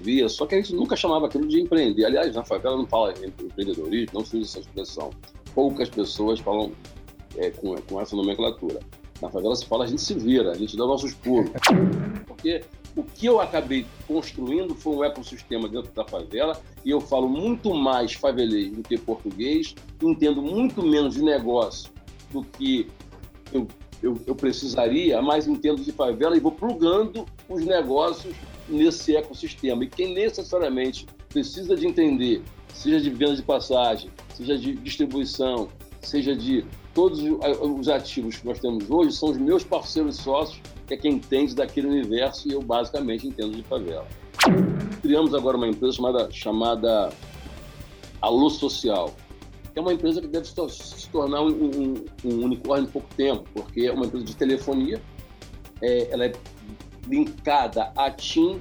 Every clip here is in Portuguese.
Via, só que a gente nunca chamava aquilo de empreender. Aliás, na favela não fala em empreendedorismo, não se usa essa expressão. Poucas pessoas falam é, com, com essa nomenclatura. Na favela se fala, a gente se vira, a gente dá nossos pulos. Porque o que eu acabei construindo foi um ecossistema dentro da favela e eu falo muito mais favelês do que português, entendo muito menos de negócio do que eu, eu, eu precisaria, mas entendo de favela e vou plugando os negócios nesse ecossistema. E quem necessariamente precisa de entender, seja de venda de passagem, seja de distribuição, seja de todos os ativos que nós temos hoje, são os meus parceiros sócios, que é quem entende daquele universo e eu basicamente entendo de favela. Criamos agora uma empresa chamada, chamada Alô Social, que é uma empresa que deve se tornar um, um, um unicórnio em pouco tempo, porque é uma empresa de telefonia, é, ela é linkada à TIM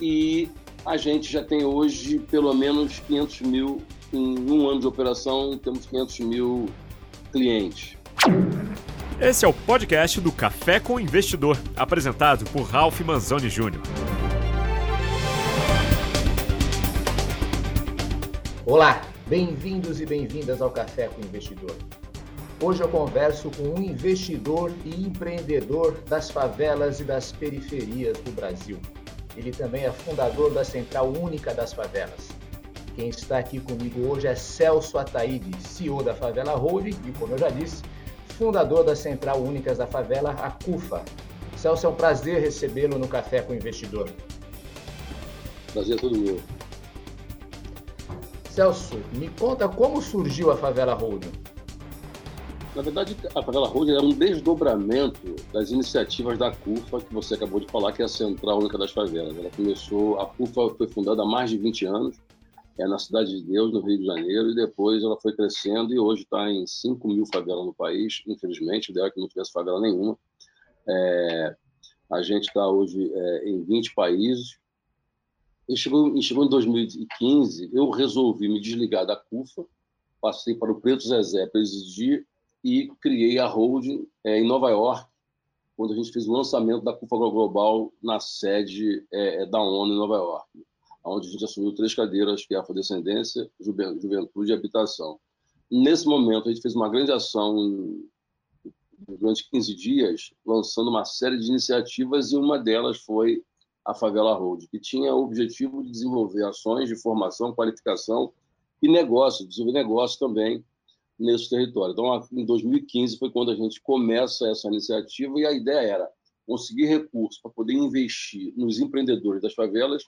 e a gente já tem hoje pelo menos 500 mil, em um ano de operação, temos 500 mil clientes. Esse é o podcast do Café com Investidor, apresentado por Ralph Manzoni Jr. Olá, bem-vindos e bem-vindas ao Café com Investidor. Hoje eu converso com um investidor e empreendedor das favelas e das periferias do Brasil. Ele também é fundador da Central Única das Favelas. Quem está aqui comigo hoje é Celso Ataíde, CEO da Favela Holding e, como eu já disse, fundador da Central Únicas da Favela, a CUFA. Celso, é um prazer recebê-lo no Café com o Investidor. Prazer é todo meu. Celso, me conta como surgiu a Favela Holding. Na verdade, a Favela Holding é um desdobramento das iniciativas da CUFA, que você acabou de falar, que é a Central Única das Favelas. Ela começou, a CUFA foi fundada há mais de 20 anos, é na Cidade de Deus, no Rio de Janeiro, e depois ela foi crescendo e hoje está em 5 mil favelas no país, infelizmente, o ideal é que não tivesse favela nenhuma. É, a gente está hoje é, em 20 países. E chegou, chegou em 2015, eu resolvi me desligar da CUFA, passei para o Preto Zezé presidir e criei a holding é, em Nova York, quando a gente fez o lançamento da CUFA Global na sede é, é, da ONU em Nova York, onde a gente assumiu três cadeiras, que é afrodescendência, juventude e habitação. Nesse momento, a gente fez uma grande ação durante 15 dias, lançando uma série de iniciativas e uma delas foi a Favela Road, que tinha o objetivo de desenvolver ações de formação, qualificação e negócio, desenvolver negócio também nesse território. Então, em 2015 foi quando a gente começa essa iniciativa e a ideia era conseguir recursos para poder investir nos empreendedores das favelas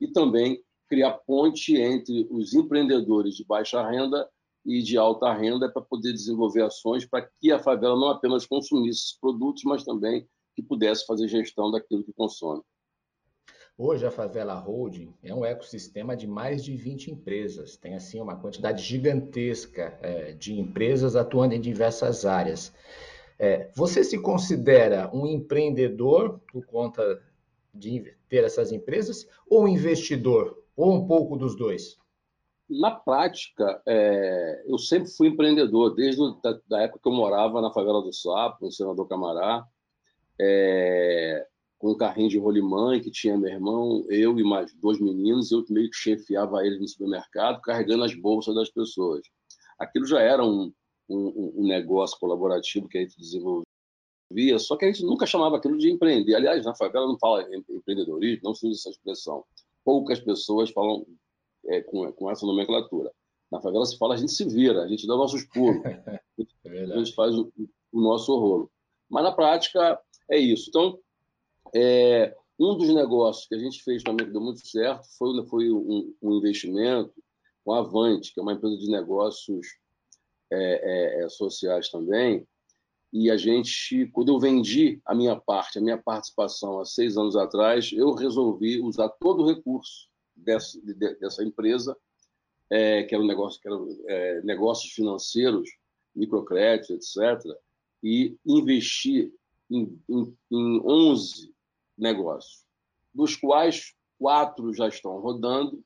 e também criar ponte entre os empreendedores de baixa renda e de alta renda para poder desenvolver ações para que a favela não apenas consumisse produtos, mas também que pudesse fazer gestão daquilo que consome. Hoje a Favela Holding é um ecossistema de mais de 20 empresas. Tem assim uma quantidade gigantesca é, de empresas atuando em diversas áreas. É, você se considera um empreendedor por conta de ter essas empresas ou um investidor ou um pouco dos dois? Na prática, é, eu sempre fui empreendedor, desde da época que eu morava na favela do Sapo, no Senador Camará. É, com um carrinho de rolimã que tinha meu irmão, eu e mais dois meninos, eu meio que chefiava eles no supermercado, carregando as bolsas das pessoas. Aquilo já era um, um, um negócio colaborativo que a gente desenvolvia, só que a gente nunca chamava aquilo de empreender. Aliás, na favela não fala em empreendedorismo, não se usa essa expressão. Poucas pessoas falam é, com, com essa nomenclatura. Na favela se fala, a gente se vira, a gente dá nossos pulos, é a gente faz o, o nosso rolo. Mas na prática é isso. Então, é, um dos negócios que a gente fez também que deu muito certo foi, foi um, um investimento com a Avante, que é uma empresa de negócios é, é, é, sociais também. E a gente, quando eu vendi a minha parte, a minha participação há seis anos atrás, eu resolvi usar todo o recurso dessa, dessa empresa, é, que era um negócio, que era é, negócios financeiros, microcrédito, etc., e investir em, em, em 11 negócios, dos quais quatro já estão rodando,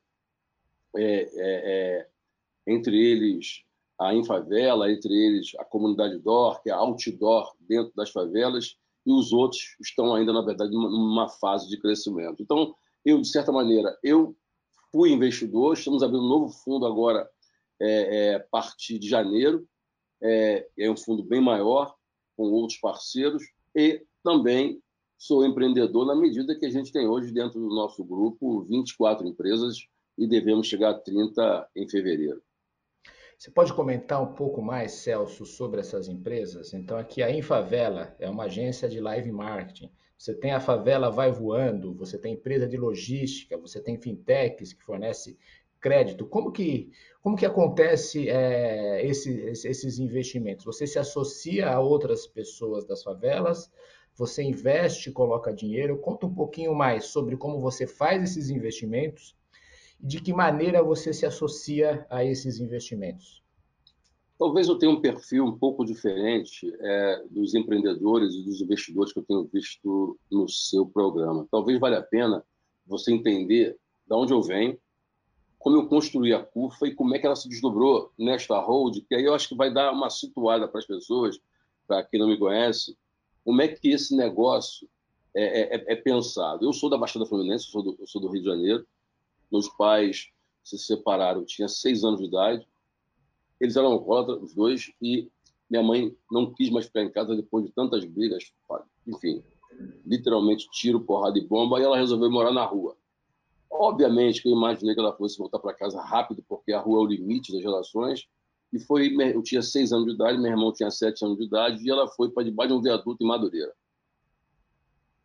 é, é, é, entre eles a Infavela, entre eles a Comunidade DOR, que é outdoor dentro das favelas, e os outros estão ainda, na verdade, numa fase de crescimento. Então, eu, de certa maneira, eu fui investidor, estamos abrindo um novo fundo agora, é, é, a partir de janeiro, é, é um fundo bem maior, com outros parceiros, e também sou empreendedor na medida que a gente tem hoje dentro do nosso grupo 24 empresas e devemos chegar a 30 em fevereiro. Você pode comentar um pouco mais, Celso, sobre essas empresas? Então, aqui a Infavela é uma agência de live marketing. Você tem a Favela Vai Voando, você tem empresa de logística, você tem fintechs que fornece crédito. Como que, como que acontece é, esse, esses investimentos? Você se associa a outras pessoas das favelas? Você investe, coloca dinheiro? Conta um pouquinho mais sobre como você faz esses investimentos e de que maneira você se associa a esses investimentos. Talvez eu tenha um perfil um pouco diferente é, dos empreendedores e dos investidores que eu tenho visto no seu programa. Talvez valha a pena você entender de onde eu venho, como eu construí a curva e como é que ela se desdobrou nesta hold, que aí eu acho que vai dar uma situada para as pessoas, para quem não me conhece, como é que esse negócio é, é, é pensado. Eu sou da Baixada Fluminense, eu sou, do, eu sou do Rio de Janeiro, meus pais se separaram, eu tinha seis anos de idade, eles eram alcoólatras, os dois, e minha mãe não quis mais ficar em casa depois de tantas brigas, enfim, literalmente tiro, porrada e bomba, e ela resolveu morar na rua. Obviamente que eu imaginei que ela fosse voltar para casa rápido, porque a rua é o limite das relações, e foi, eu tinha seis anos de idade, meu irmão tinha sete anos de idade, e ela foi para debaixo de um viaduto em Madureira.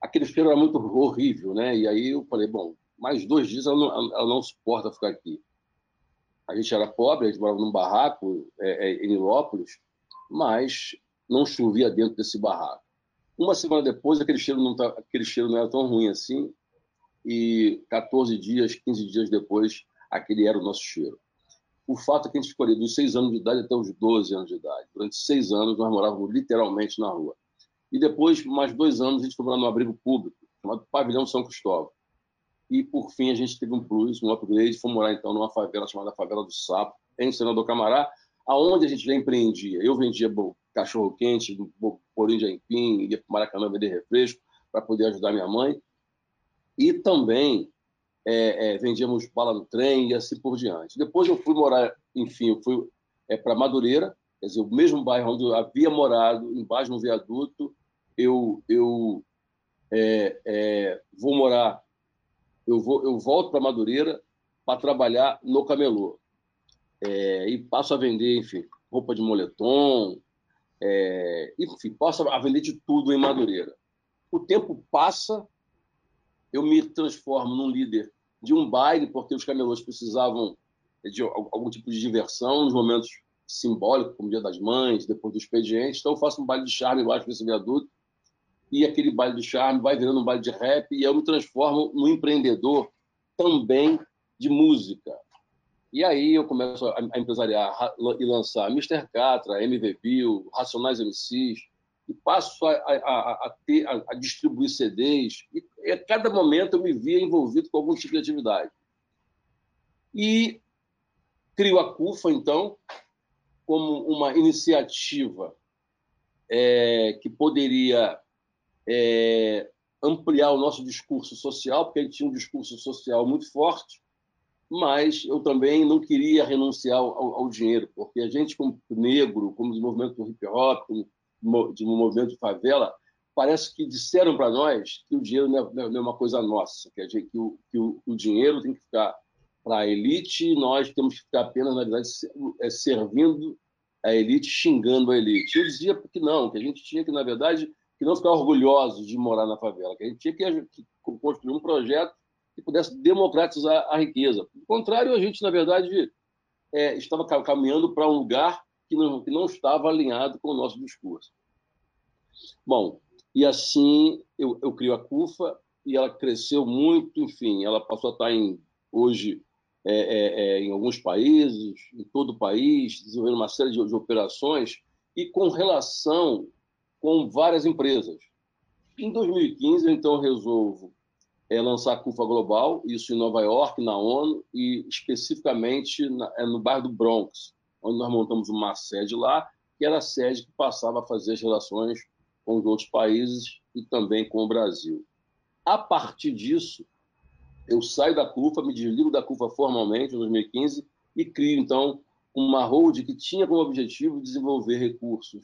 Aquele cheiro era muito horrível, né? E aí eu falei, bom, mais dois dias ela não, ela não suporta ficar aqui a gente era pobre, a gente morava num barraco é, é, em Nilópolis, mas não chovia dentro desse barraco. Uma semana depois, aquele cheiro não, tá, aquele cheiro não era tão ruim assim, e 14 dias, 15 dias depois, aquele era o nosso cheiro. O fato é que a gente ficou ali dos 6 anos de idade até os 12 anos de idade. Durante seis anos, nós morávamos literalmente na rua. E depois, mais dois anos, a gente foi morar num abrigo público, chamado Pavilhão São Cristóvão. E, por fim, a gente teve um plus, um upgrade, fomos morar, então, numa favela chamada Favela do Sapo, em Senador Camará, aonde a gente já empreendia. Eu vendia cachorro-quente, bolinho de aipim, ia para Maracanã vender refresco para poder ajudar minha mãe. E também é, é, vendíamos bala no trem e assim por diante. Depois eu fui morar, enfim, eu fui é, para Madureira, quer dizer, o mesmo bairro onde eu havia morado, embaixo no viaduto, eu, eu é, é, vou morar eu, vou, eu volto para Madureira para trabalhar no camelô. É, e passo a vender, enfim, roupa de moletom, enfim, passo a vender de tudo em Madureira. O tempo passa, eu me transformo num líder de um baile, porque os camelôs precisavam de algum tipo de diversão nos momentos simbólicos, como Dia das Mães, depois do expediente. Então, eu faço um baile de charme embaixo desse viaduto e aquele baile de charme vai virando um baile de rap e eu me transformo num empreendedor também de música. E aí eu começo a empresariar e lançar Mr. Catra, MV Bill, Racionais MCs, e passo a, a, a, ter, a, distribuir CDs, e a cada momento eu me via envolvido com algum tipo de atividade. E crio a CUFA, então, como uma iniciativa é, que poderia é, ampliar o nosso discurso social, porque gente tinha um discurso social muito forte, mas eu também não queria renunciar ao, ao dinheiro, porque a gente, como negro, como movimento do hip hop, como de um movimento de favela, parece que disseram para nós que o dinheiro não é, não é, uma coisa nossa, que, gente, que, o, que o, o dinheiro tem que ficar para a elite e nós temos que ficar apenas, na verdade, é, servindo a elite, xingando a elite. Eu dizia que não, que a gente tinha que, na verdade, que não ficar orgulhosos de morar na favela, que a gente tinha que, construir um projeto que pudesse democratizar a riqueza. Ao contrário, a gente, na verdade, é, estava caminhando para um lugar que não, que não estava alinhado com o nosso discurso. Bom, e assim eu, eu crio a CUFA e ela cresceu muito, enfim, ela passou a estar em, hoje é, é, é, em alguns países, em todo o país, desenvolvendo uma série de, de operações e com relação com várias empresas. Em 2015, então, resolvo é, lançar a CUFA Global, isso em Nova York, na ONU, e especificamente na, é no bairro do Bronx, onde nós montamos uma sede lá, que era a sede que passava a fazer as relações com os outros países e também com o Brasil. A partir disso, eu saio da CUFA, me desligo da CUFA formalmente em 2015 e crio, então, uma hold que tinha como objetivo desenvolver recursos,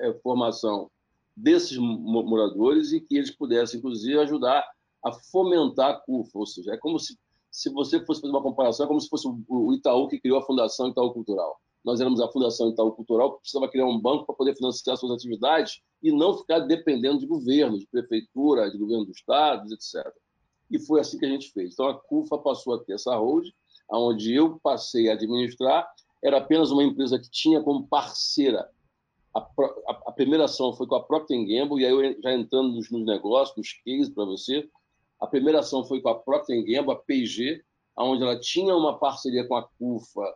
é, formação desses moradores e que eles pudessem, inclusive, ajudar a fomentar a CUFA. Ou seja, é como se, se você fosse fazer uma comparação, é como se fosse o Itaú que criou a Fundação Itaú Cultural. Nós éramos a Fundação Itaú Cultural, que precisava criar um banco para poder financiar suas atividades e não ficar dependendo de governo, de prefeitura, de governo do Estado, etc. E foi assim que a gente fez. Então, a CUFA passou a ter essa hold, onde eu passei a administrar. Era apenas uma empresa que tinha como parceira a, a, a, primeira ação foi com a Procter Gamble, e aí eu já entrando nos, nos negócios, nos cases para você, a primeira ação foi com a Procter Gamble, a P&G, onde ela tinha uma parceria com a CUFA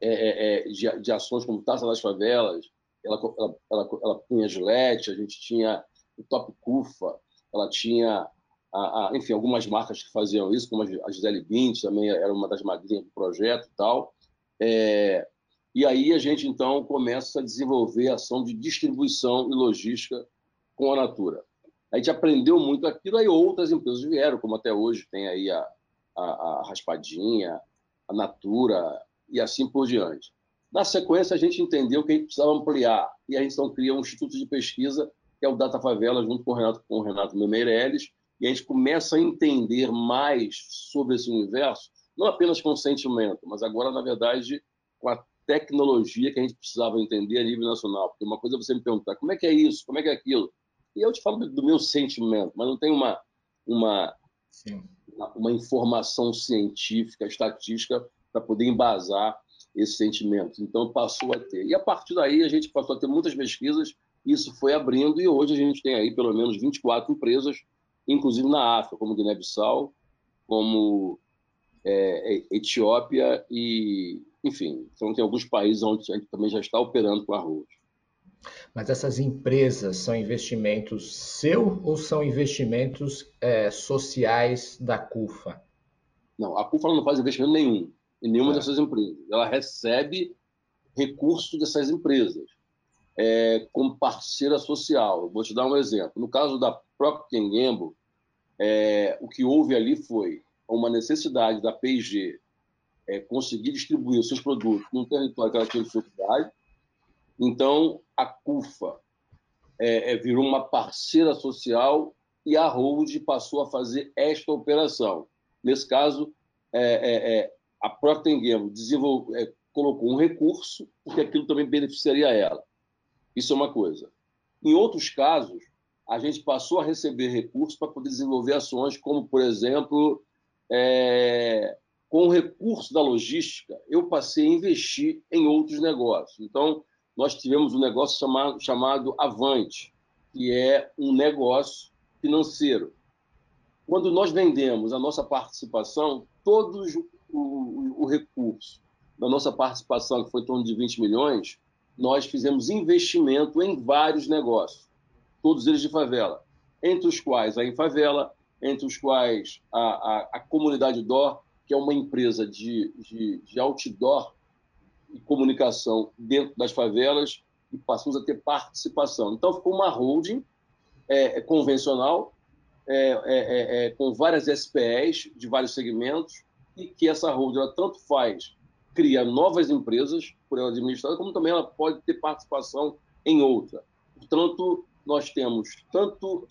é, é, é, de, de, ações como Taça das Favelas, ela, ela, ela, ela punha Gillette, a gente tinha o Top CUFA, ela tinha, a, a, enfim, algumas marcas que faziam isso, como a Gisele Bint, também era uma das madrinhas do projeto e tal. É, e aí a gente, então, começa a desenvolver ação de distribuição e logística com a Natura. A gente aprendeu muito aquilo, aí outras empresas vieram, como até hoje tem aí a, a, a Raspadinha, a Natura e assim por diante. Na sequência, a gente entendeu que a gente precisava ampliar, e a gente então cria um instituto de pesquisa, que é o Data Favela, junto com o Renato, com o Renato Meirelles, e a gente começa a entender mais sobre esse universo, não apenas com sentimento, mas agora, na verdade, com a tecnologia que a gente precisava entender a nível nacional. Porque uma coisa é você me perguntar como é que é isso, como é que é aquilo. E eu te falo do meu sentimento, mas não tem uma, uma, uma informação científica, estatística, para poder embasar esse sentimento. Então, passou a ter. E a partir daí, a gente passou a ter muitas pesquisas, isso foi abrindo, e hoje a gente tem aí pelo menos 24 empresas, inclusive na África, como Guiné-Bissau, como é, Etiópia e, enfim, então tem alguns países onde a gente também já está operando com arroz. Mas essas empresas são investimentos seu ou são investimentos é, sociais da CUFA? Não, a CUFA não faz investimento nenhum em nenhuma é. dessas empresas. Ela recebe recursos dessas empresas é, como parceira social. Vou te dar um exemplo. No caso da Procter Gamble, é, o que houve ali foi uma necessidade da P&G é, conseguir distribuir os seus produtos no território que ela tinha dificuldade. Então, a CUFA é, é, virou uma parceira social e a Hold passou a fazer esta operação. Nesse caso, é, é, é a Procter Gamble colocou um recurso, porque aquilo também beneficiaria ela. Isso é uma coisa. Em outros casos, a gente passou a receber recursos para poder desenvolver ações, como, por exemplo, é, com o recurso da logística, eu passei a investir em outros negócios. Então, nós tivemos um negócio chamado, chamado Avante, que é um negócio financeiro. Quando nós vendemos a nossa participação, todo o, o, recurso da nossa participação, que foi em torno de 20 milhões, nós fizemos investimento em vários negócios, todos eles de favela, entre os quais a Infavela, entre os quais a, a, a Comunidade DOR, que é uma empresa de, de, de outdoor e comunicação dentro das favelas, e passamos a ter participação. Então, ficou uma holding é, é convencional, é, é, é, é com várias SPEs de vários segmentos, e que essa holding ela tanto faz cria novas empresas por ela administrada, como também ela pode ter participação em outra. Portanto, nós temos tanto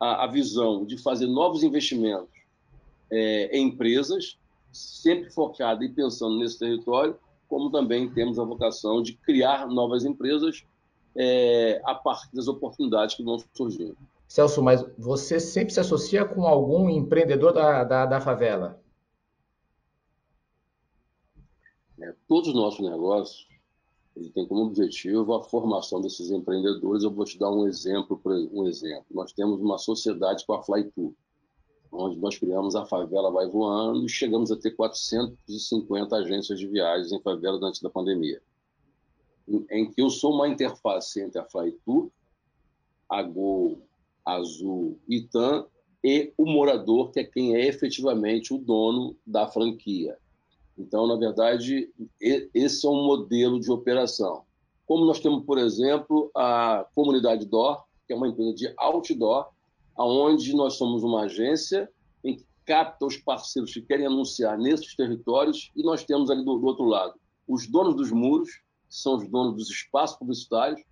a, a visão de fazer novos investimentos é, em empresas, sempre focada e pensando nesse território, como também temos a vocação de criar novas empresas é, a partir das oportunidades que vão surgindo. Celso, mas você sempre se associa com algum empreendedor da, da, da favela? É, todos os nossos negócios ele tem como objetivo a formação desses empreendedores. Eu vou te dar um exemplo, um exemplo. Nós temos uma sociedade com a Flytour, onde nós criamos a Favela Vai Voando e chegamos a ter 450 agências de viagens em favela antes da pandemia, em que eu sou uma interface entre a Flytour, a Gol, Azul, Itan e o morador, que é quem é efetivamente o dono da franquia. Então, na verdade, esse é um modelo de operação. Como nós temos, por exemplo, a Comunidade DOR, que é uma empresa de outdoor, onde nós somos uma agência em que capta os parceiros que querem anunciar nesses territórios, e nós temos ali do, do outro lado os donos dos muros, que são os donos dos espaços publicitários,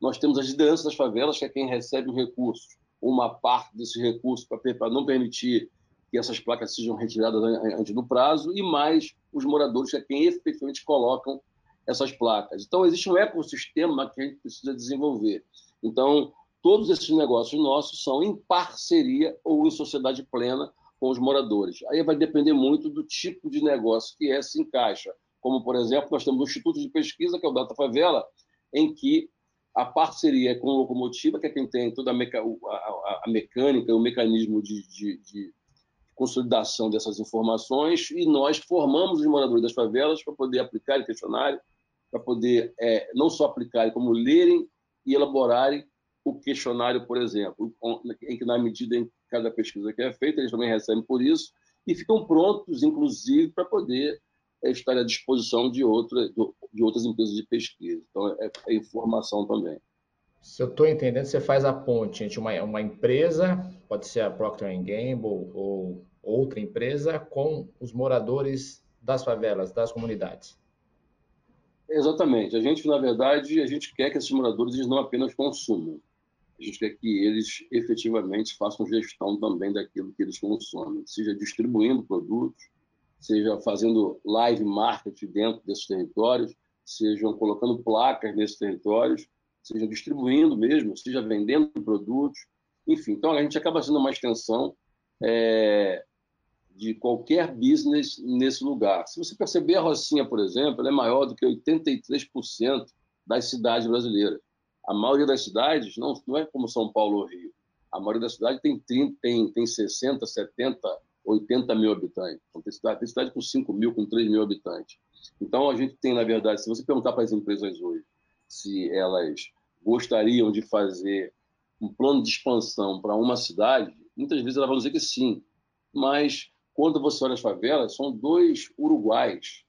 nós temos as lideranças das favelas, que é quem recebe os recursos, uma parte desses recursos para não permitir que essas placas sejam retiradas antes do prazo, e mais os moradores, que é quem efetivamente colocam essas placas. Então, existe um ecossistema que a gente precisa desenvolver. Então, todos esses negócios nossos são em parceria ou em sociedade plena com os moradores. Aí vai depender muito do tipo de negócio que é, se encaixa. Como, por exemplo, nós temos o Instituto de Pesquisa, que é o Data Favela, em que a parceria com a locomotiva, que é quem tem toda a, meca... a, a mecânica, o mecanismo de, de, de, consolidação dessas informações, e nós formamos os moradores das favelas para poder aplicar o questionário, para poder é, não só aplicarem, como lerem e elaborarem o questionário, por exemplo, em que, na medida em cada pesquisa que é feita, eles também recebem por isso e ficam prontos, inclusive, para poder é, estar à disposição de, outra, de outras empresas de pesquisa. Então, é, é informação também. Se eu estou entendendo, você faz a ponte entre uma, uma empresa, pode ser a Procter Gamble ou outra empresa, com os moradores das favelas, das comunidades. Exatamente. A gente, na verdade, a gente quer que esses moradores eles não apenas consumam, a gente quer que eles efetivamente façam gestão também daquilo que eles consomem, seja distribuindo produtos, seja fazendo live marketing dentro desses territórios, sejam colocando placas nesses territórios, sejam distribuindo mesmo, seja vendendo produtos, enfim. Então a gente acaba sendo uma extensão é, de qualquer business nesse lugar. Se você perceber a Rocinha, por exemplo, é maior do que 83% das cidades brasileiras. A maioria das cidades não, não é como São Paulo ou Rio. A maioria das cidades tem, 30, tem, tem 60, 70, 80 mil habitantes. Então, tem, cidade, tem cidade com 5 mil, com 3 mil habitantes. Então, a gente tem, na verdade, se você perguntar para as empresas hoje se elas gostariam de fazer um plano de expansão para uma cidade, muitas vezes elas vão dizer que sim. Mas, quando você olha as favelas, são dois uruguais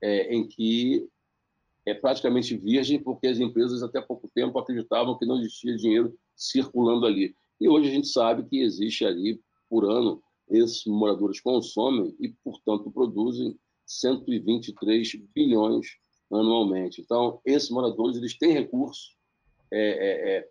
é, em que é praticamente virgem, porque as empresas até pouco tempo acreditavam que não existia dinheiro circulando ali. E hoje a gente sabe que existe ali, por ano, esses moradores consomem e, portanto, produzem 123 bilhões anualmente. Então, esses moradores eles têm recursos, é, é, é,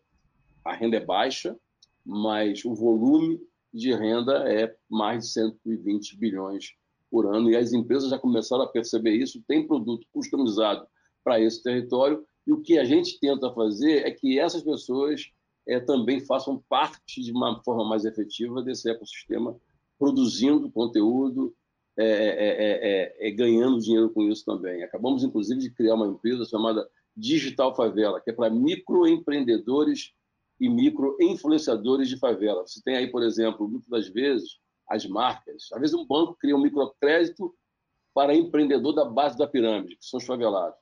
a renda é baixa, mas o volume de renda é mais de 120 bilhões por ano, e as empresas já começaram a perceber isso, tem produto customizado para esse território. E o que a gente tenta fazer é que essas pessoas é, também façam parte de uma forma mais efetiva desse ecossistema, produzindo conteúdo, é é, é, é, é, ganhando dinheiro com isso também. Acabamos, inclusive, de criar uma empresa chamada Digital Favela, que é para microempreendedores e microinfluenciadores de favela. Você tem aí, por exemplo, muitas das vezes, as marcas. Às vezes, um banco cria um microcrédito para empreendedor da base da pirâmide, que são os favelados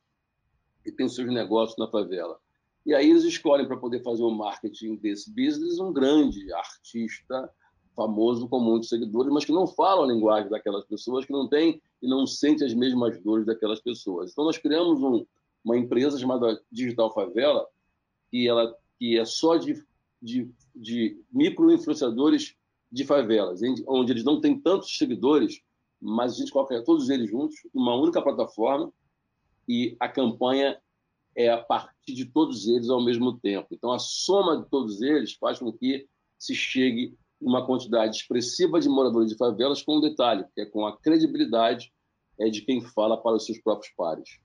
e tem seus negócios na favela. E aí eles escolhem para poder fazer o marketing desse business um grande artista famoso com muitos seguidores, mas que não fala a linguagem daquelas pessoas, que não tem e não sente as mesmas dores daquelas pessoas. Então nós criamos um, uma empresa chamada Digital Favela, que ela que é só de, de, de micro-influenciadores de favelas, onde eles não têm tantos seguidores, mas a gente coloca todos eles juntos numa única plataforma e a campanha é a partir de todos eles ao mesmo tempo. Então, a soma de todos eles faz com que se chegue uma quantidade expressiva de moradores de favelas, com um detalhe, que é com a credibilidade é de quem fala para os seus próprios pares.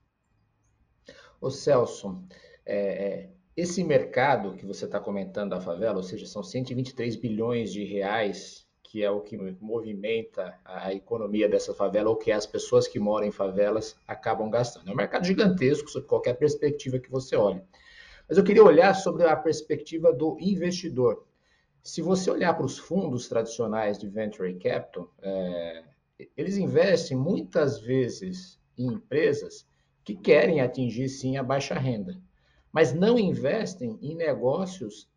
Ô Celso, é, é esse mercado que você está comentando da favela, ou seja, são 123 bilhões de reais que é o que movimenta a economia dessa favela, ou que as pessoas que moram em favelas acabam gastando. É um mercado gigantesco, sob qualquer perspectiva que você olhe. Mas eu queria olhar sobre a perspectiva do investidor. Se você olhar para os fundos tradicionais de venture capital, é, eles investem muitas vezes em empresas que querem atingir sim a baixa renda, mas não investem em negócios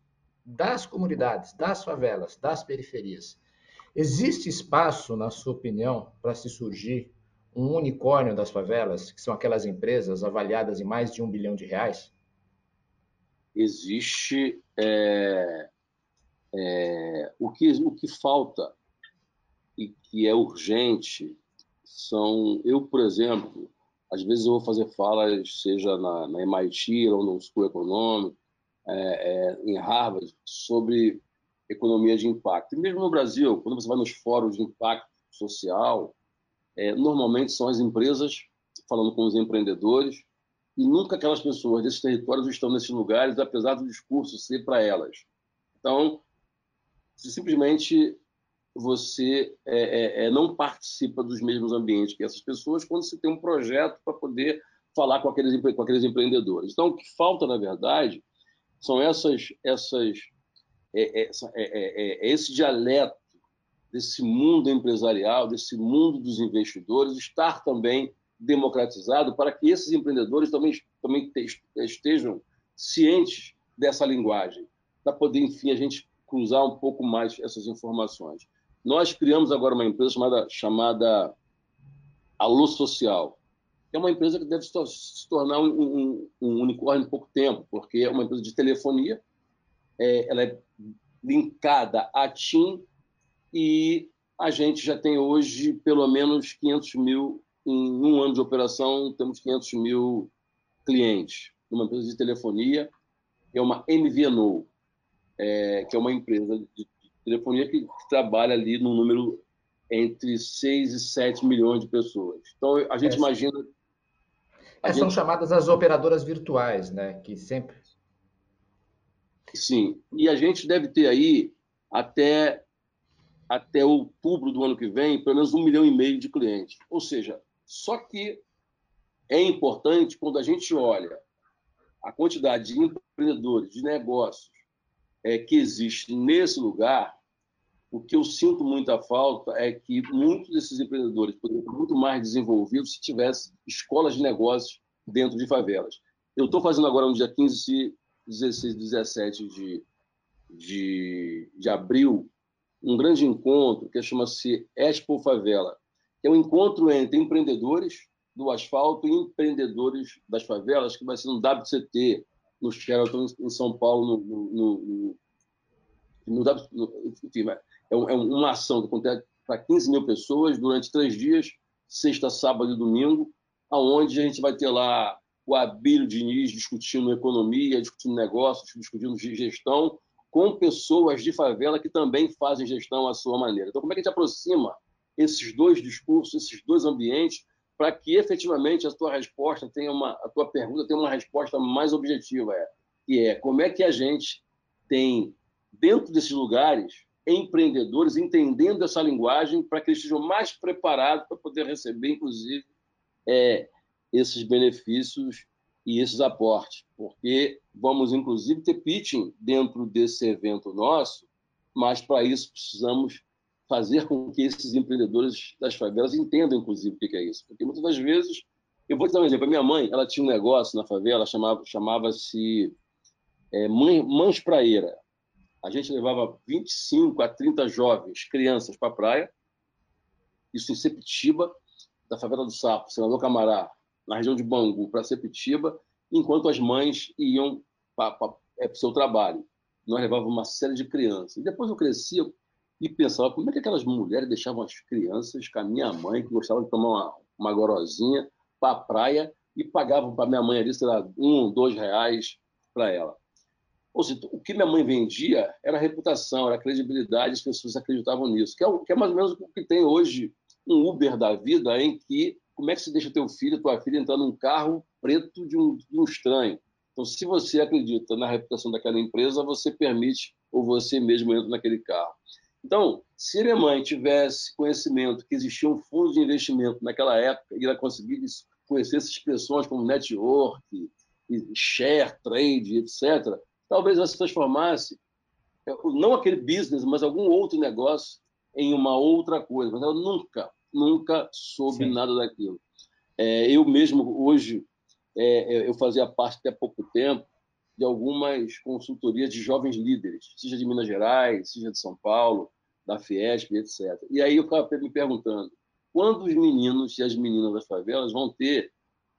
das comunidades, das favelas, das periferias. Existe espaço, na sua opinião, para se surgir um unicórnio das favelas, que são aquelas empresas avaliadas em mais de um bilhão de reais? Existe. É, é, o, que, o que falta e que é urgente são eu por exemplo às vezes eu vou fazer falas seja na, na MIT ou no School Econômico é, é, em Harvard sobre economia de impacto. E mesmo no Brasil quando você vai nos fóruns de impacto social é, normalmente são as empresas falando com os empreendedores e nunca aquelas pessoas desses territórios estão nesses lugares apesar do discurso ser para elas. Então simplesmente você é, é, é, não participa dos mesmos ambientes que essas pessoas quando você tem um projeto para poder falar com aqueles, com aqueles empreendedores. Então, o que falta, na verdade, são essas, essas, é, é, é, é esse dialeto desse mundo empresarial, desse mundo dos investidores, estar também democratizado para que esses empreendedores também, também estejam cientes dessa linguagem, para poder, enfim, a gente cruzar um pouco mais essas informações. Nós criamos agora uma empresa chamada, chamada Alô Social, que é uma empresa que deve se tornar um, um, um unicórnio em pouco tempo, porque é uma empresa de telefonia, é, ela é linkada à TIM e a gente já tem hoje pelo menos 500 mil, em um ano de operação, temos 500 mil clientes. Uma empresa de telefonia, é uma MVNO, é, que é uma empresa de telefonia que, que trabalha ali no número entre 6 e 7 milhões de pessoas. Então, a gente é, imagina... A é, gente... São chamadas as operadoras virtuais, né? Que sempre... Sim, e a gente deve ter aí até, até outubro do ano que vem, pelo menos um milhão e meio de clientes. Ou seja, só que é importante quando a gente olha a quantidade de empreendedores, de negócios é, que existe nesse lugar, o que eu sinto muita falta é que muitos desses empreendedores poderiam ser muito mais desenvolvidos se tivesse escolas de negócios dentro de favelas. Eu estou fazendo agora no dia 15, 16, 17 de, de, de abril um grande encontro que chama-se Expo Favela, é um encontro entre empreendedores do asfalto e empreendedores das favelas, que vai ser no WCT, no Sheraton, em São Paulo, no, no, no, enfim, é, é, uma ação que acontece para 15 mil pessoas durante três dias, sexta, sábado e domingo, aonde a gente vai ter lá o Abílio Diniz discutindo economia, discutindo negócios, discutindo gestão, com pessoas de favela que também fazem gestão à sua maneira. Então, como é que a gente aproxima esses dois discursos, esses dois ambientes, para que efetivamente a tua resposta tenha uma, a tua pergunta tenha uma resposta mais objetiva, é, que é como é que a gente tem dentro desses lugares empreendedores entendendo essa linguagem para que eles estejam mais preparados para poder receber, inclusive, é, esses benefícios e esses aportes, porque vamos inclusive ter pitching dentro desse evento nosso, mas para isso precisamos fazer com que esses empreendedores das favelas entendam, inclusive, o que é isso. Porque muitas das vezes, eu vou te dar um exemplo. A minha mãe, ela tinha um negócio na favela, chamava-se chamava é, Mães Praeira. A gente levava 25 a 30 jovens, crianças, para a praia, isso em Sepitiba, da favela do Sapo, Senador Camará, na região de Bangu, para Sepitiba, enquanto as mães iam para é, o seu trabalho. Nós levávamos uma série de crianças. E depois eu crescia, e pensava como é que aquelas mulheres deixavam as crianças com a minha mãe, que gostava de tomar uma, uma gorozinha, para a praia e pagavam para minha mãe ali, sei lá, um, dois reais para ela. Ou seja, o que minha mãe vendia era reputação, era credibilidade, as pessoas acreditavam nisso, que é, que é mais ou menos o que tem hoje um Uber da vida, em que como é que você deixa teu filho, tua filha entrar num carro preto de um, de um estranho? Então, se você acredita na reputação daquela empresa, você permite ou você mesmo entra naquele carro. Então, se mãe tivesse conhecimento que existia um fundo de investimento naquela época e ela conseguisse conhecer essas expressões como network, share, trade, etc., talvez ela se transformasse, é, não aquele business, mas algum outro negócio em uma outra coisa. Mas ela nunca, nunca soube Sim. nada daquilo. É, eu mesmo, hoje, é, é eu fazia parte até pouco tempo de algumas consultorias de jovens líderes, seja de Minas Gerais, seja de São Paulo, da Fiesp, etc. E aí eu ficava me perguntando, quando os meninos e as meninas das favelas vão ter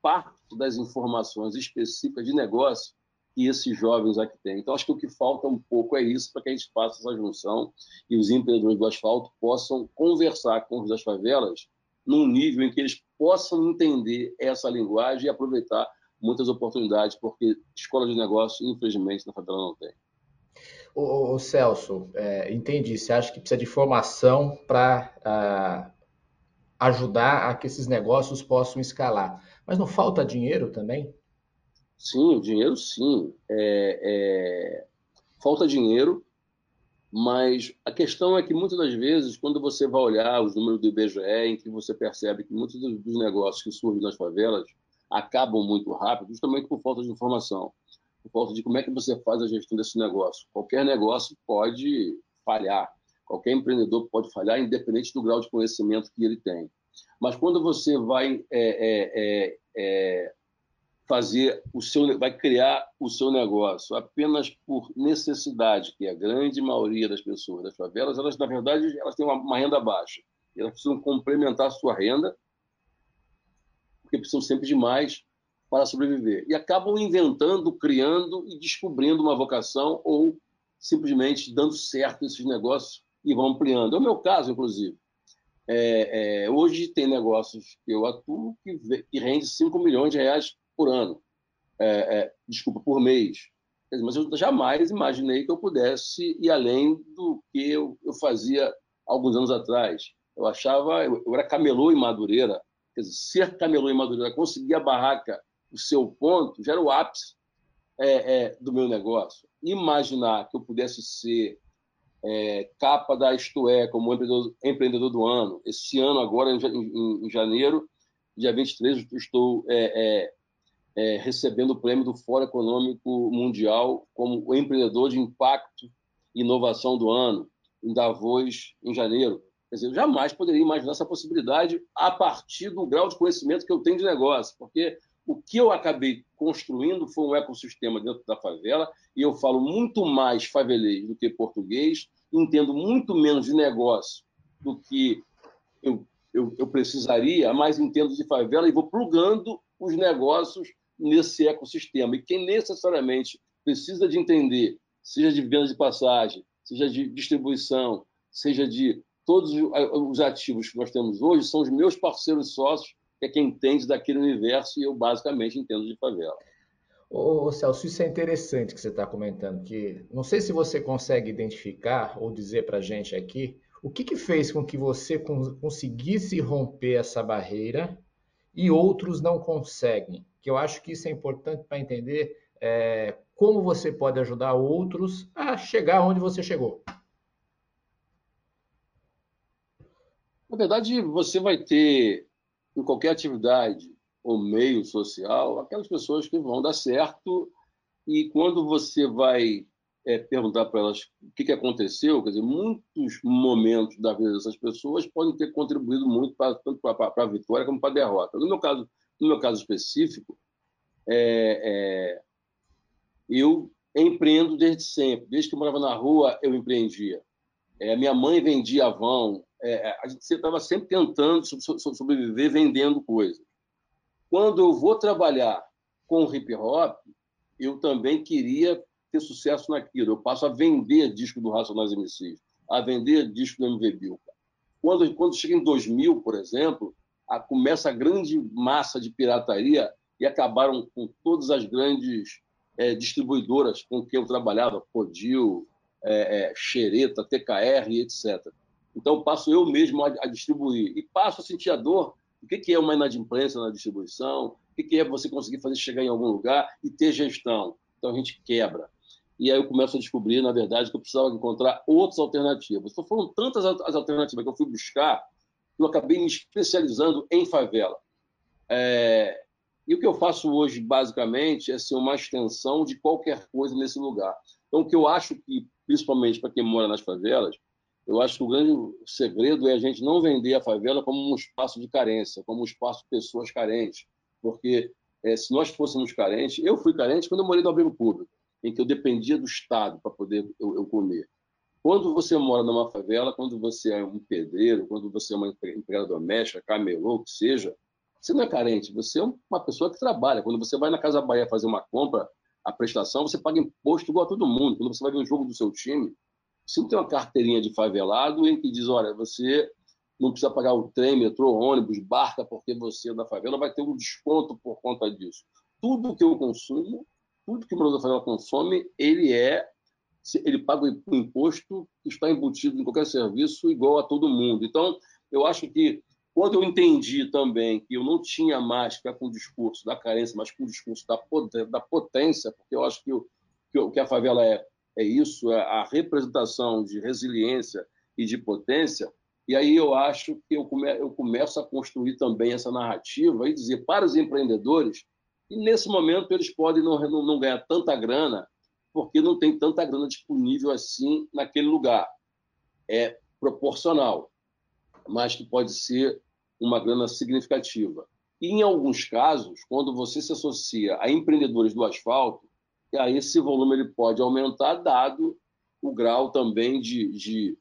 parte das informações específicas de negócio que esses jovens aqui têm. Então, acho que o que falta um pouco é isso, para que a gente faça essa junção e os empreendedores do asfalto possam conversar com os das favelas num nível em que eles possam entender essa linguagem e aproveitar muitas oportunidades, porque escola de negócio, infelizmente, na favela não tem. O, Celso, é, entendi. Você acha que precisa de formação para uh, ajudar a que esses negócios possam escalar. Mas não falta dinheiro também? Sim, dinheiro sim. É, é... Falta dinheiro, mas a questão é que muitas das vezes, quando você vai olhar os números do IBGE, em que você percebe que muitos dos negócios que surgem nas favelas acabam muito rápido, justamente por falta de informação, por falta de como é que você faz a gestão desse negócio. Qualquer negócio pode falhar, qualquer empreendedor pode falhar, independente do grau de conhecimento que ele tem. Mas quando você vai é, é, é, é fazer o seu, vai criar o seu negócio apenas por necessidade, que a grande maioria das pessoas das favelas, elas na verdade elas têm uma, uma renda baixa, elas precisam complementar a sua renda porque precisam sempre de mais para sobreviver. E acabam inventando, criando e descobrindo uma vocação ou simplesmente dando certo esses negócios e vão ampliando. É o meu caso, inclusive. É, é, hoje tem negócios que eu atuo que, que rende 5 milhões de reais por ano. É, é, desculpa, por mês. Mas eu jamais imaginei que eu pudesse ir além do que eu, eu fazia alguns anos atrás. Eu achava, eu, eu era camelô em Madureira, Quer dizer, ser camelô em Madureira, conseguir a barraca, o seu ponto, já era o ápice é, é, do meu negócio. Imaginar que eu pudesse ser é, capa da Isto É, como empreendedor, empreendedor, do ano. Esse ano, agora, em, em, em janeiro, dia 23, eu estou é, é, é, recebendo o prêmio do Fórum Econômico Mundial como empreendedor de impacto e inovação do ano, em Davos, em janeiro. Quer dizer, eu jamais poderia imaginar essa possibilidade a partir do grau de conhecimento que eu tenho de negócio, porque o que eu acabei construindo foi um ecossistema dentro da favela, e eu falo muito mais favelês do que português, entendo muito menos de negócio do que eu, eu, eu precisaria, mas entendo de favela e vou plugando os negócios nesse ecossistema. E quem necessariamente precisa de entender, seja de venda de passagem, seja de distribuição, seja de todos os ativos que nós temos hoje são os meus parceiros sócios, que é quem entende daquele universo, e eu basicamente entendo de favela. Ô, Celso, isso é interessante que você está comentando, que não sei se você consegue identificar ou dizer para a gente aqui o que, que, fez com que você conseguisse romper essa barreira e outros não conseguem. Que eu acho que isso é importante para entender é, como você pode ajudar outros a chegar onde você chegou. Na verdade, você vai ter, em qualquer atividade ou meio social, aquelas pessoas que vão dar certo e quando você vai é, perguntar para elas o que, que aconteceu, quer dizer, muitos momentos da vida dessas pessoas podem ter contribuído muito pra, tanto para a vitória como para a derrota. No meu caso, no meu caso específico, é, é, eu empreendo desde sempre. Desde que eu morava na rua, eu empreendia. É, minha mãe vendia vão, é, é, a gente estava sempre tentando sobreviver vendendo coisas. Quando eu vou trabalhar com hip hop, eu também queria ter sucesso naquilo. Eu passo a vender disco do Racionais MCs, a vender disco do MV Bill. Quando, quando chega em 2000, por exemplo, a, começa a grande massa de pirataria e acabaram com todas as grandes é, distribuidoras com que eu trabalhava, Codil, é, é, Xereta, TKR, etc. Então, passo eu mesmo a, a distribuir. E passo a sentir a dor o que, que é uma inadimplência na distribuição, o que, que é você conseguir fazer chegar em algum lugar e ter gestão. Então, a gente quebra. E aí eu começo a descobrir, na verdade, que eu precisava encontrar outras alternativas. Então, foram tantas as alternativas que eu fui buscar, que eu acabei me especializando em favela. É... E o que eu faço hoje, basicamente, é ser uma extensão de qualquer coisa nesse lugar. Então, o que eu acho que, principalmente para quem mora nas favelas, eu acho que o grande segredo é a gente não vender a favela como um espaço de carência, como um espaço de pessoas carentes. Porque é, se nós fôssemos carentes, eu fui carente quando eu morei no abrigo público, em que eu dependia do Estado para poder eu, eu, comer. Quando você mora numa favela, quando você é um pedreiro, quando você é uma empregada doméstica, camelô, o que seja, você não é carente, você é uma pessoa que trabalha. Quando você vai na Casa Bahia fazer uma compra, a prestação, você paga imposto igual a todo mundo. Quando você vai ver um jogo do seu time, você não tem uma carteirinha de favelado em que diz, olha, você não precisa pagar o trem, metrô, ônibus, barca, porque você é da favela, vai ter um desconto por conta disso. Tudo que eu consumo, tudo que o morador da favela consome, ele é ele paga o imposto que está embutido em qualquer serviço igual a todo mundo. Então, eu acho que quando eu entendi também que eu não tinha mais que com o discurso da carência, mas com o discurso da potência, porque eu acho que o que a favela é, é isso, é a representação de resiliência e de potência, e aí eu acho que eu, come, eu começo a construir também essa narrativa e dizer para os empreendedores que nesse momento eles podem não, não, não ganhar tanta grana, porque não tem tanta grana disponível assim naquele lugar. É proporcional, mas que pode ser uma grana significativa. E em alguns casos, quando você se associa a empreendedores do asfalto, aí esse volume ele pode aumentar, dado o grau também de, de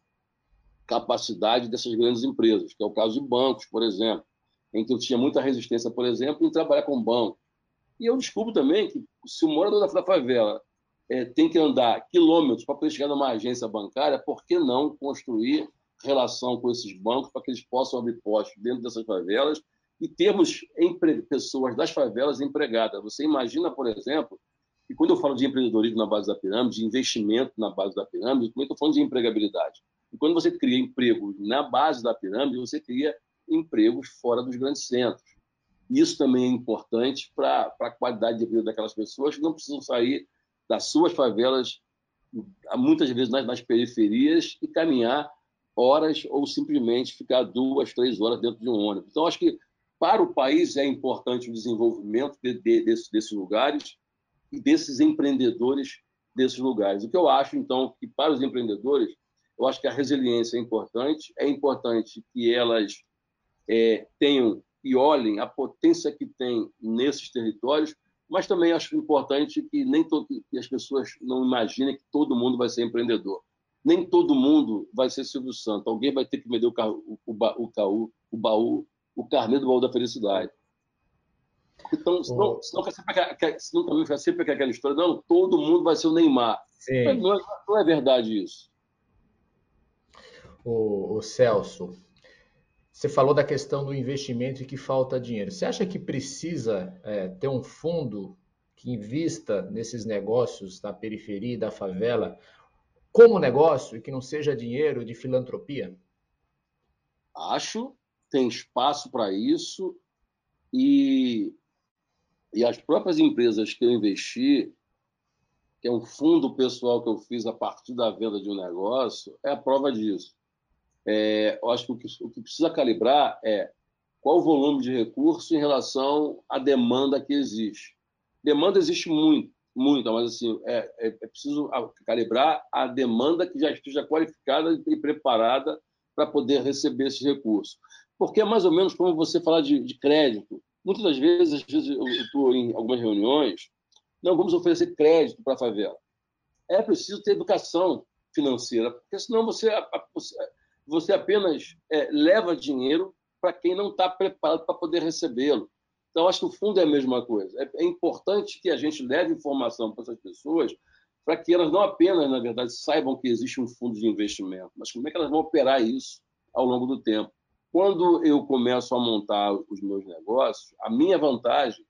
capacidade dessas grandes empresas, que é o caso de bancos, por exemplo, em que eu tinha muita resistência, por exemplo, em trabalhar com banco. E eu descubro também que se o morador da favela é, tem que andar quilômetros para poder chegar numa agência bancária, por que não construir relação com esses bancos para que eles possam abrir postos dentro dessas favelas e termos pessoas das favelas empregadas? Você imagina, por exemplo, e quando eu falo de empreendedorismo na base da pirâmide, de investimento na base da pirâmide, também estou falando de empregabilidade. E quando você cria emprego na base da pirâmide, você cria empregos fora dos grandes centros. Isso também é importante para a qualidade de vida daquelas pessoas que não precisam sair das suas favelas, muitas vezes nas, nas periferias, e caminhar horas ou simplesmente ficar duas, três horas dentro de um ônibus. Então, acho que para o país é importante o desenvolvimento de, de, desses, lugares desses empreendedores desses lugares. O que eu acho, então, que para os empreendedores, eu acho que a resiliência é importante, é importante que elas é, tenham e olhem a potência que tem nesses territórios, mas também acho importante que nem todo, que as pessoas não imaginem que todo mundo vai ser empreendedor. Nem todo mundo vai ser Silvio Santos. Alguém vai ter que vender o, carro, o, o, o, o baú, o carnê do baú da felicidade. Então, senão, senão, sempre, senão também fica sempre aquela história, não, todo mundo vai ser o Neymar. Não é, não é verdade isso. O, o Celso, você falou da questão do investimento e que falta dinheiro. Você acha que precisa é, ter um fundo que invista nesses negócios da periferia e da favela como negócio e que não seja dinheiro de filantropia? Acho, tem espaço para isso e, e as próprias empresas que eu investi, que é um fundo pessoal que eu fiz a partir da venda de um negócio, é a prova disso. É, eu acho que o, que o que precisa calibrar é qual o volume de recurso em relação à demanda que existe. Demanda existe muito, muito, mas assim é, é, é preciso calibrar a demanda que já esteja qualificada e preparada para poder receber esses recursos. Porque é mais ou menos como você falar de, de crédito. Muitas das vezes, às vezes eu estou em algumas reuniões, não vamos oferecer crédito para a favela. É preciso ter educação financeira, porque senão você, você apenas é, leva dinheiro para quem não está preparado para poder recebê-lo. Então, acho que o fundo é a mesma coisa. É, é importante que a gente leve informação para essas pessoas para que elas não apenas, na verdade, saibam que existe um fundo de investimento, mas como é que elas vão operar isso ao longo do tempo. Quando eu começo a montar os meus negócios, a minha vantagem,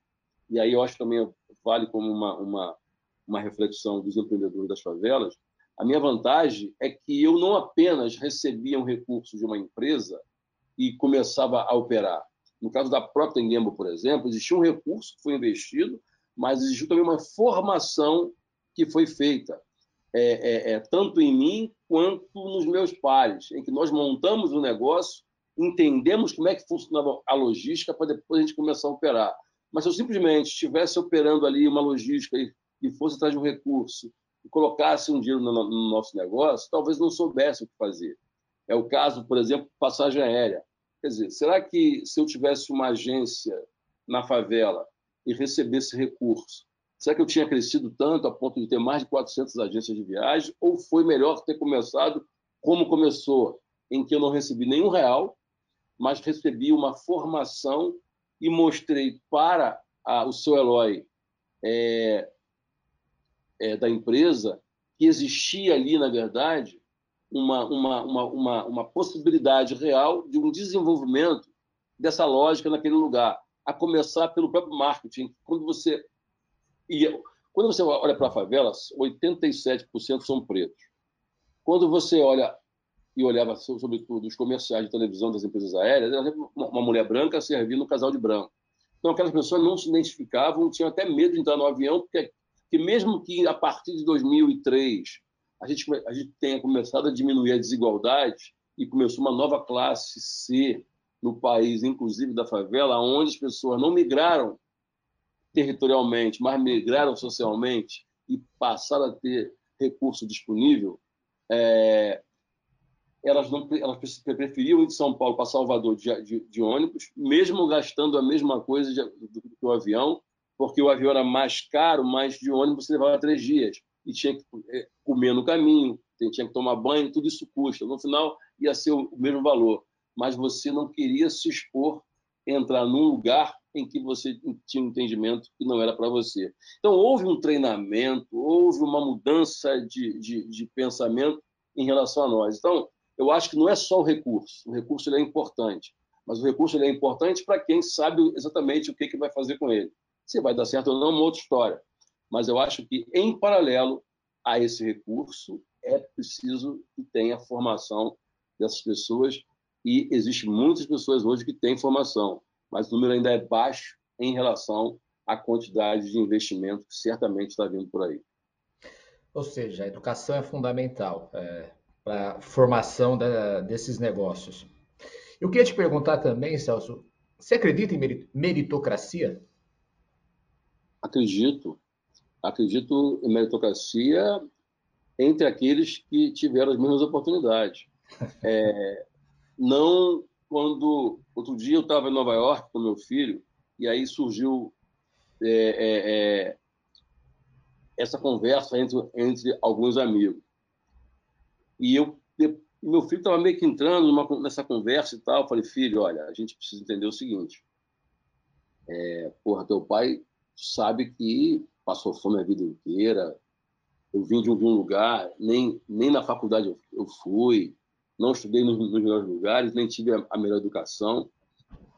e aí eu acho que também vale como uma, uma, uma reflexão dos empreendedores das favelas, a minha vantagem é que eu não apenas recebia um recurso de uma empresa e começava a operar. No caso da própria Engembo, por exemplo, existia um recurso que foi investido, mas existiu também uma formação que foi feita, é, é, é, tanto em mim quanto nos meus pares, em que nós montamos um negócio, entendemos como é que funcionava a logística para depois a gente começar a operar. Mas se eu simplesmente estivesse operando ali uma logística e, fosse atrás de um recurso e colocasse um dinheiro no, no nosso negócio, talvez não soubesse o que fazer. É o caso, por exemplo, passagem aérea. Quer dizer, será que se eu tivesse uma agência na favela e recebesse recurso, será que eu tinha crescido tanto a ponto de ter mais de 400 agências de viagem? Ou foi melhor ter começado como começou, em que eu não recebi nenhum real, mas recebi uma formação e mostrei para a, o seu Eloy é, é, da empresa que existia ali, na verdade, uma, uma, uma, uma, uma possibilidade real de um desenvolvimento dessa lógica naquele lugar, a começar pelo próprio marketing. Quando você quando você olha para a favela, 87% são pretos. Quando você olha e olhava sobretudo os comerciais de televisão das empresas aéreas, era uma mulher branca servindo um casal de branco. Então aquelas pessoas não se identificavam, tinham até medo de entrar no avião, porque que mesmo que a partir de 2003 a gente, a gente tenha começado a diminuir a desigualdade e começou uma nova classe C no país, inclusive da favela, onde as pessoas não migraram territorialmente, mas migraram socialmente e passaram a ter recurso disponível, é, elas, não, elas preferiam ir de São Paulo para Salvador de, de, de ônibus, mesmo gastando a mesma coisa de, do, do avião, porque o avião era mais caro, mas de ônibus você levava três dias e tinha que é, comer no caminho, tinha que tomar banho, tudo isso custa. No final ia ser o mesmo valor, mas você não queria se expor, entrar num lugar em que você tinha um entendimento que não era para você. Então houve um treinamento, houve uma mudança de, de, de pensamento em relação a nós. Então eu acho que não é só o recurso, o recurso é importante, mas o recurso é importante para quem sabe exatamente o que, que vai fazer com ele. Se vai dar certo ou não, é uma outra história. Mas eu acho que, em paralelo a esse recurso, é preciso que tenha formação dessas pessoas. E existem muitas pessoas hoje que têm formação, mas o número ainda é baixo em relação à quantidade de investimento que certamente está vindo por aí. Ou seja, a educação é fundamental é, para formação da, desses negócios. Eu queria te perguntar também, Celso, você acredita em meritocracia? Acredito. Acredito em meritocracia entre aqueles que tiveram as mesmas oportunidades. É, não quando outro dia eu estava em Nova York com meu filho e aí surgiu é, é, é essa conversa entre, entre alguns amigos e eu meu filho estava meio que entrando numa, nessa conversa e tal. Eu falei, filho, olha, a gente precisa entender o seguinte. É, porra, teu pai sabe que passou fome a vida inteira. Eu vim de um, de um lugar, nem, nem na faculdade eu, eu fui, não estudei nos, nos, melhores lugares, nem tive a, a, melhor educação.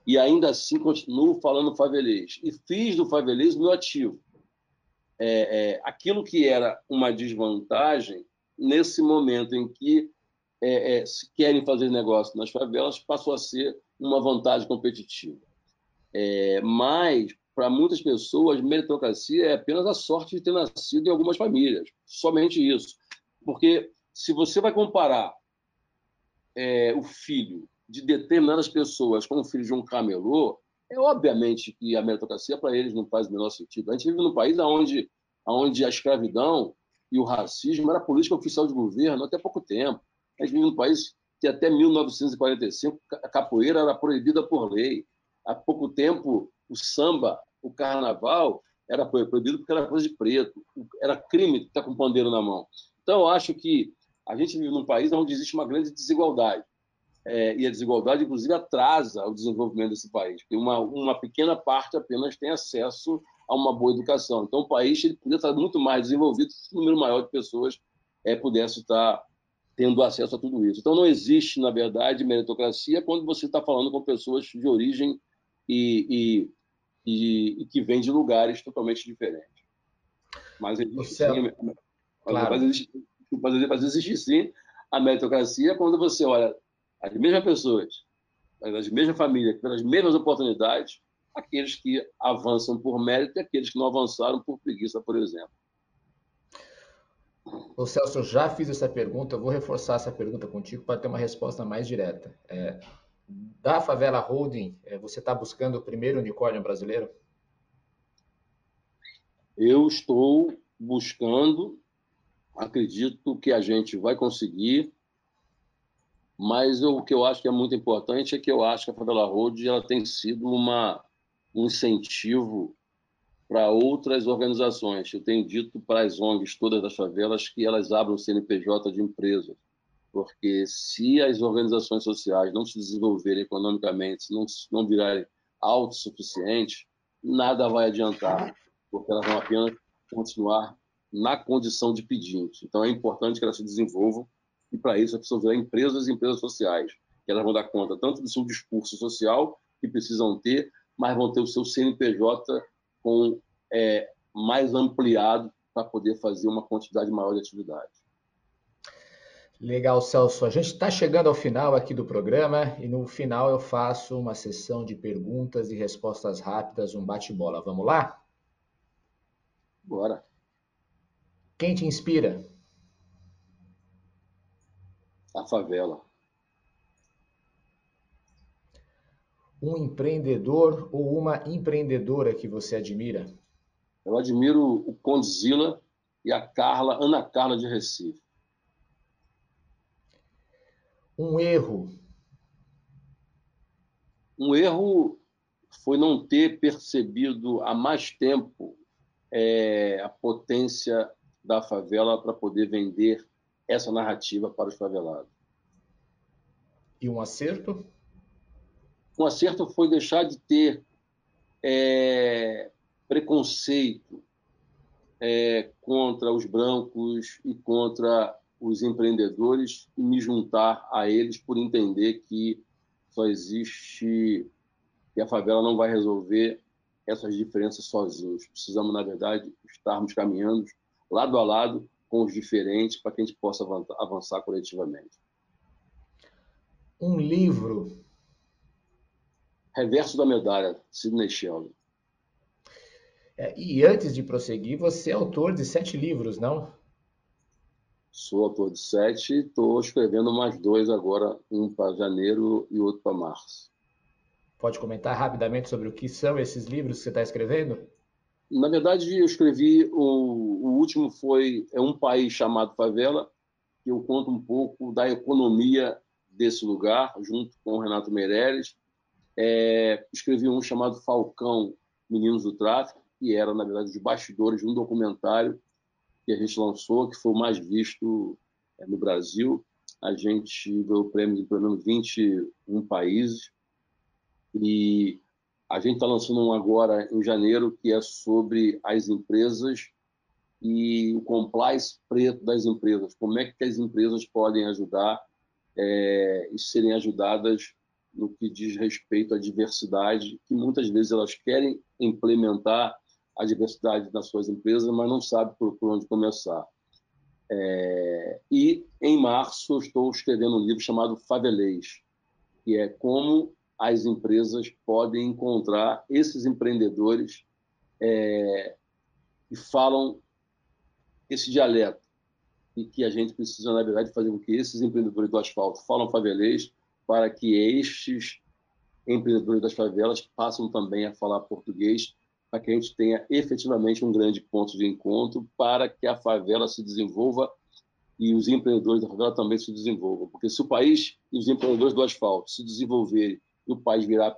E ainda assim continuo falando favelês. E fiz do favelês meu ativo. É, é, aquilo que era uma desvantagem, nesse momento em que é, é se querem fazer negócio nas favelas, passou a ser uma vantagem competitiva. É, mas para muitas pessoas, meritocracia é apenas a sorte de ter nascido em algumas famílias. Somente isso. Porque se você vai comparar é, o filho de determinadas pessoas com o filho de um camelô, é obviamente que a meritocracia para eles não faz o menor sentido. A gente vive num país onde, onde a escravidão e o racismo era política oficial de governo até pouco tempo. A gente vive num país que até 1945 a capoeira era proibida por lei. Há pouco tempo o samba o carnaval era proibido porque era coisa de preto, era crime estar com pandeiro na mão. Então, eu acho que a gente vive num país onde existe uma grande desigualdade. É, e a desigualdade, inclusive, atrasa o desenvolvimento desse país, porque uma, uma pequena parte apenas tem acesso a uma boa educação. Então, o país ele poderia estar muito mais desenvolvido se um número maior de pessoas é, pudesse estar tendo acesso a tudo isso. Então, não existe, na verdade, meritocracia quando você está falando com pessoas de origem e, e e, e que vem de lugares totalmente diferentes. Mas existe, sim, claro. mas, existe, mas existe sim a meritocracia quando você olha as mesmas pessoas, as mesmas famílias, pelas mesmas oportunidades, aqueles que avançam por mérito e aqueles que não avançaram por preguiça, por exemplo. Ô Celso, eu já fiz essa pergunta, eu vou reforçar essa pergunta contigo para ter uma resposta mais direta. É, da Favela Holding, é, você está buscando o primeiro unicórnio brasileiro? Eu estou buscando, acredito que a gente vai conseguir, mas eu, o que eu acho que é muito importante é que eu acho que a Favela Holding ela tem sido uma, um incentivo para outras organizações. Eu tenho dito para as ONGs todas das favelas que elas abram CNPJ de empresas porque se as organizações sociais não se desenvolverem economicamente, se não, não virarem autossuficientes, nada vai adiantar, porque elas vão apenas continuar na condição de pedinte. Então, é importante que elas se desenvolvam e, para isso, é preciso ver empresas e empresas sociais, que elas vão dar conta tanto do seu discurso social, que precisam ter, mas vão ter o seu CNPJ com, é, mais ampliado para poder fazer uma quantidade maior de atividade. Legal, Celso. A gente está chegando ao final aqui do programa e no final eu faço uma sessão de perguntas e respostas rápidas, um bate-bola. Vamos lá? Bora. Quem te inspira? A favela. Um empreendedor ou uma empreendedora que você admira? Eu admiro o Condzilla e a Carla, Ana Carla de Recife. Um erro. Um erro foi não ter percebido há mais tempo é, a potência da favela para poder vender essa narrativa para os favelados. E um acerto? Um acerto foi deixar de ter é, preconceito é, contra os brancos e contra os empreendedores e me juntar a eles por entender que só existe que a favela não vai resolver essas diferenças sozinhos. Precisamos, na verdade, estarmos caminhando lado a lado com os diferentes para que a gente possa avançar coletivamente. Um livro. Reverso da medalha, Sidney Sheldon. É, e antes de prosseguir, você é autor de sete livros, não? Sou autor de sete e estou escrevendo mais dois agora, um para janeiro e outro para março. Pode comentar rapidamente sobre o que são esses livros que você está escrevendo? Na verdade, eu escrevi o, o último foi é um país chamado favela, que eu conto um pouco da economia desse lugar, junto com o Renato Meireles. É, escrevi um chamado Falcão, Meninos do Tráfico, que era, na verdade, os bastidores de um documentário que a gente lançou, que foi o mais visto é, no Brasil. A gente ganhou prêmio em pelo menos 21 países. E a gente está lançando um agora em janeiro que é sobre as empresas e o compliance preto das empresas. Como é que as empresas podem ajudar é, e serem ajudadas no que diz respeito à diversidade, que muitas vezes elas querem implementar a diversidade nas suas empresas, mas não sabem por, por onde começar. É, e em março eu estou escrevendo um livro chamado Favelês, que é como as empresas podem encontrar esses empreendedores é, que falam esse dialeto e que a gente precisa, na verdade, fazer com que esses empreendedores do asfalto falam favelês para que estes empreendedores das favelas passem também a falar português para que a gente tenha efetivamente um grande ponto de encontro para que a favela se desenvolva e os empreendedores da favela também se desenvolvam. Porque se o país e os empreendedores do asfalto se desenvolverem e o país virar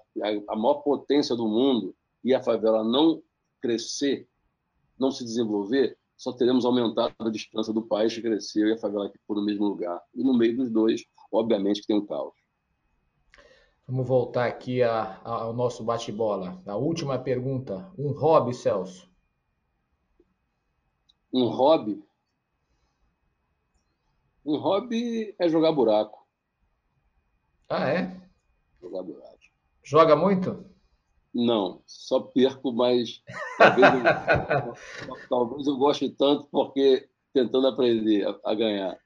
a maior potência do mundo e a favela não crescer, não se desenvolver, só teremos aumentado a distância do país que cresceu e a favela que for no mesmo lugar. E no meio dos dois, obviamente, que tem um caos. Vamos voltar aqui a, a, ao nosso bate-bola. A última pergunta. Um hobby, Celso? Um hobby? Um hobby é jogar buraco. Ah, é? Jogar buraco. Joga muito? Não, só perco, mas talvez eu, talvez eu goste tanto porque tentando aprender a, a ganhar.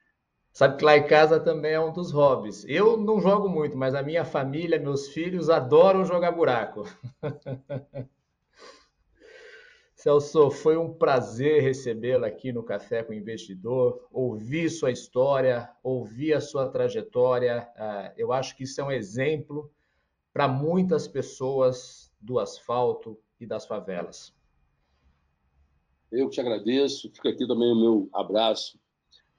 Sabe que lá em casa também é um dos hobbies. Eu não jogo muito, mas a minha família, meus filhos adoram jogar buraco. Celso, foi um prazer recebê-lo aqui no Café com o Investidor, ouvir sua história, ouvir a sua trajetória. Ah, eu acho que isso é um exemplo para muitas pessoas do asfalto e das favelas. Eu te agradeço. Fica aqui também o meu abraço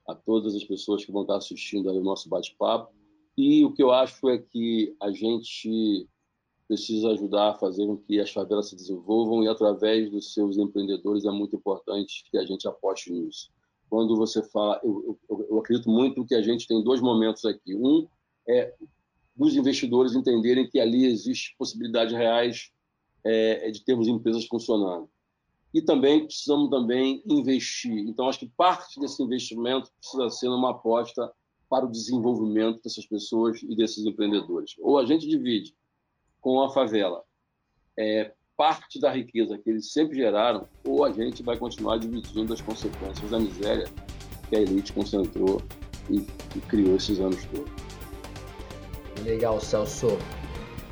a todas as pessoas que vão estar assistindo ao nosso bate-papo. E o que eu acho é que a gente precisa ajudar a fazer com que as favelas se desenvolvam e, através dos seus empreendedores, é muito importante que a gente aposte nisso. Quando você fala, eu, eu, eu acredito muito que a gente tem dois momentos aqui. Um é dos investidores entenderem que ali existe possibilidades reais é, de termos empresas funcionando. E também precisamos também investir. Então, acho que parte desse investimento precisa ser uma aposta para o desenvolvimento dessas pessoas e desses empreendedores. Ou a gente divide com a favela é, parte da riqueza que eles sempre geraram, ou a gente vai continuar dividindo as consequências da miséria que a elite concentrou e, e criou esses anos todos. Legal, Celso.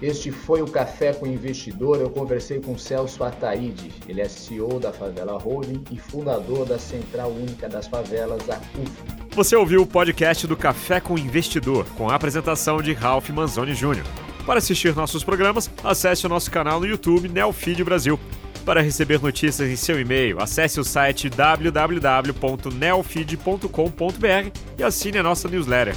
Este foi o Café com o Investidor. Eu conversei com Celso Ataíde. Ele é CEO da Favela Holding e fundador da Central Única das Favelas, a CUF. Você ouviu o podcast do Café com o Investidor, com a apresentação de Ralph Manzoni Jr. Para assistir nossos programas, acesse o nosso canal no YouTube Neofeed Brasil. Para receber notícias em seu e-mail, acesse o site www.neofeed.com.br e assine a nossa newsletter.